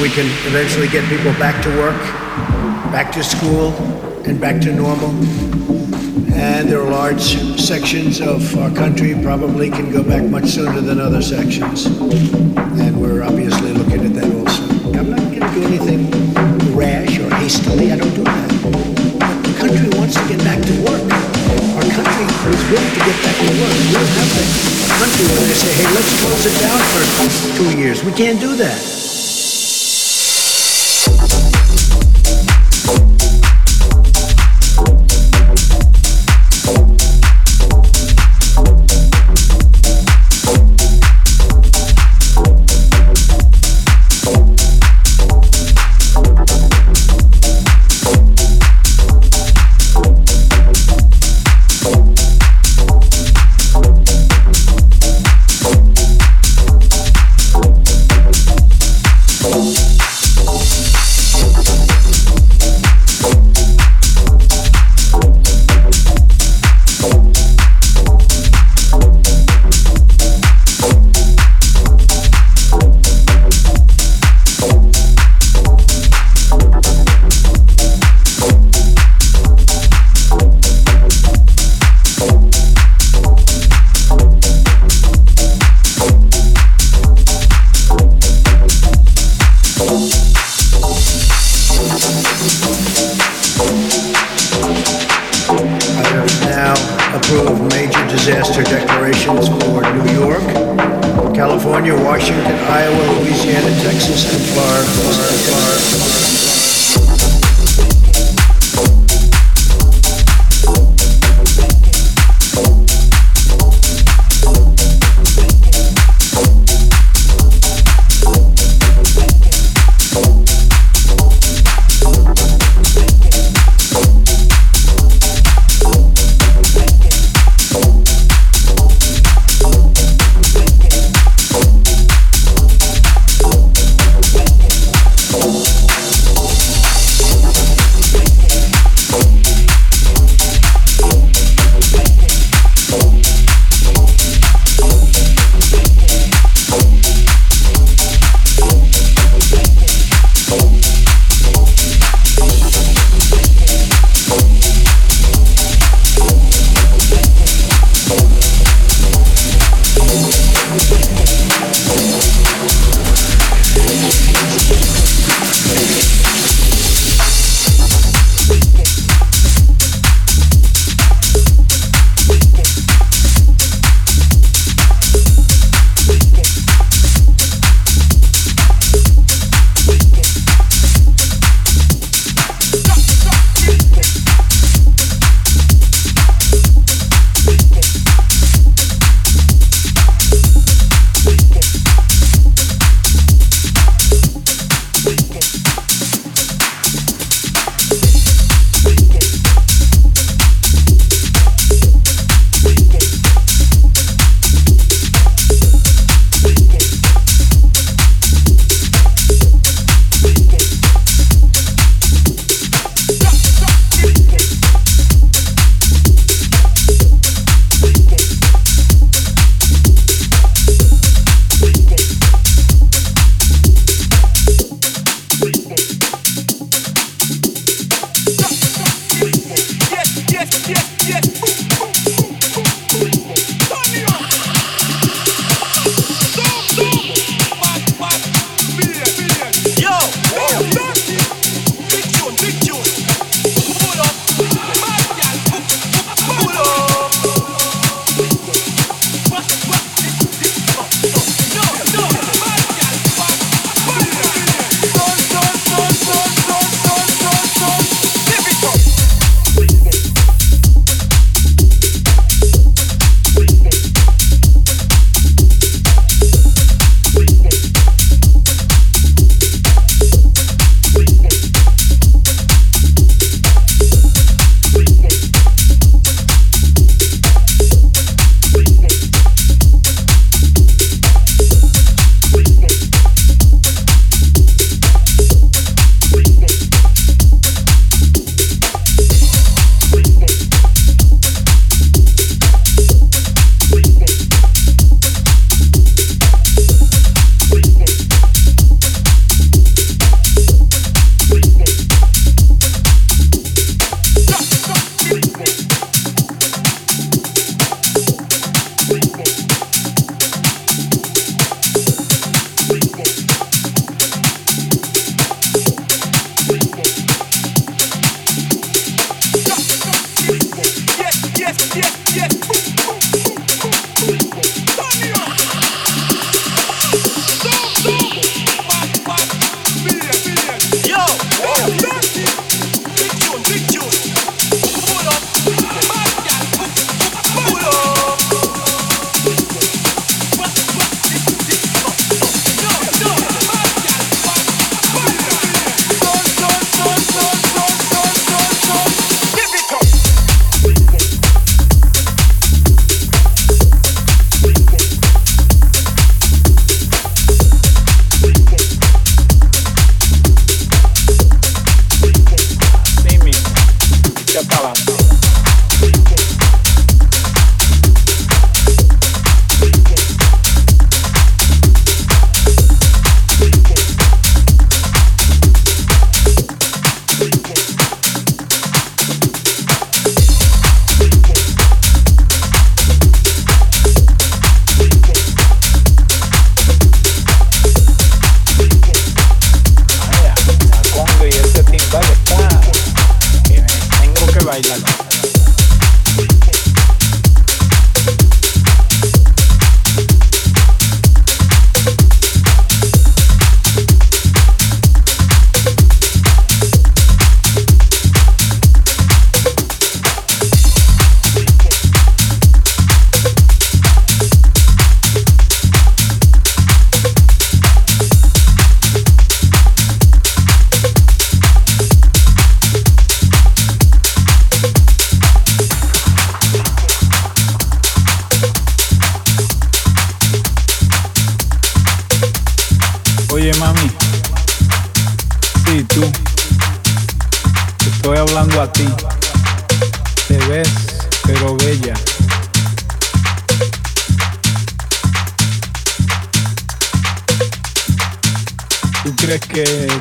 we can eventually get people back to work, back to school, and back to normal. And there are large sections of our country probably can go back much sooner than other sections. And we're obviously looking at that also. I'm not going to do anything rash or hastily. I don't do that. But the country wants to get back to work. Our country is willing to get back to work. We don't have a country where they say, hey, let's close it down for two years. We can't do that.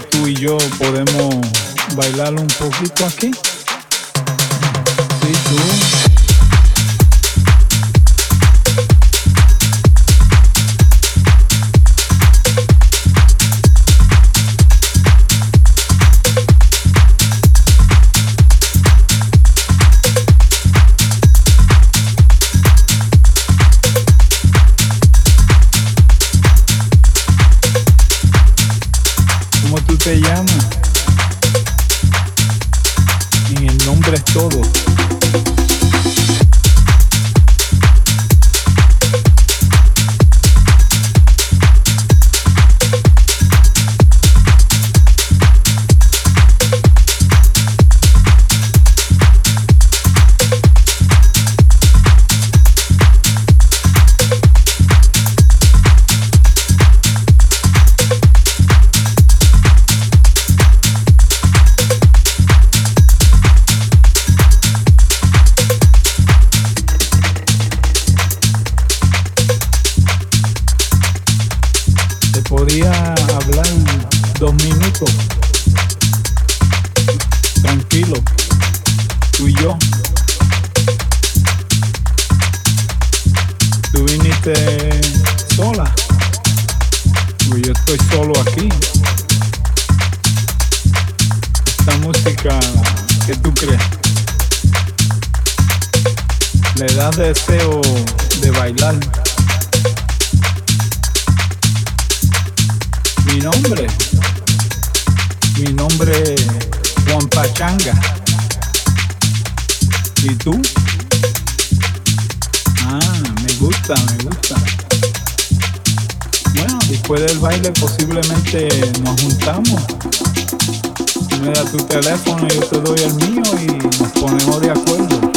tú y yo podemos bailar un poquito aquí. Sí, tú. gusta, me ¿eh? gusta. Bueno, después del baile posiblemente nos juntamos. Tú me das tu teléfono, y yo te doy el mío y nos ponemos de acuerdo.